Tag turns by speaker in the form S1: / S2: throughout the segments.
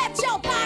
S1: right, right, right,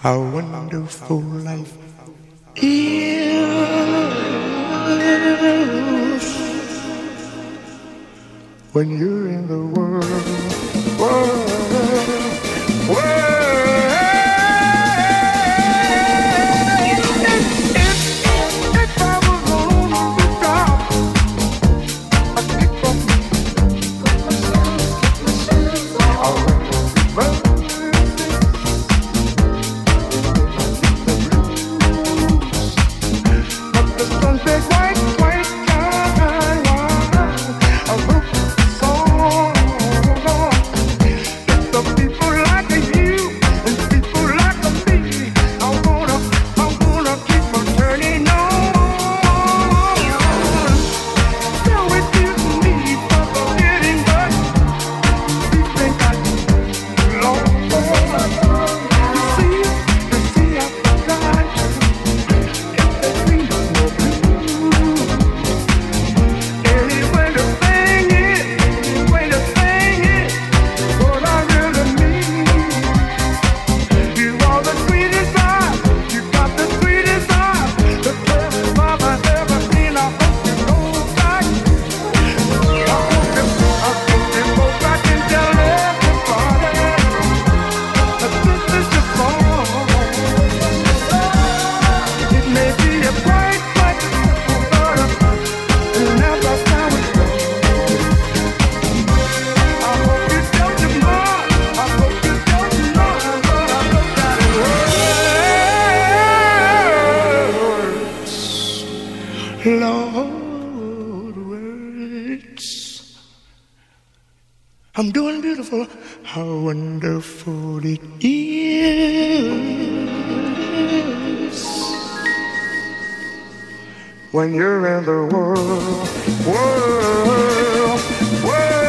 S2: How wonderful life is when you're in the world. Lord, words. I'm doing beautiful. How wonderful it is when you're in the world, world, world.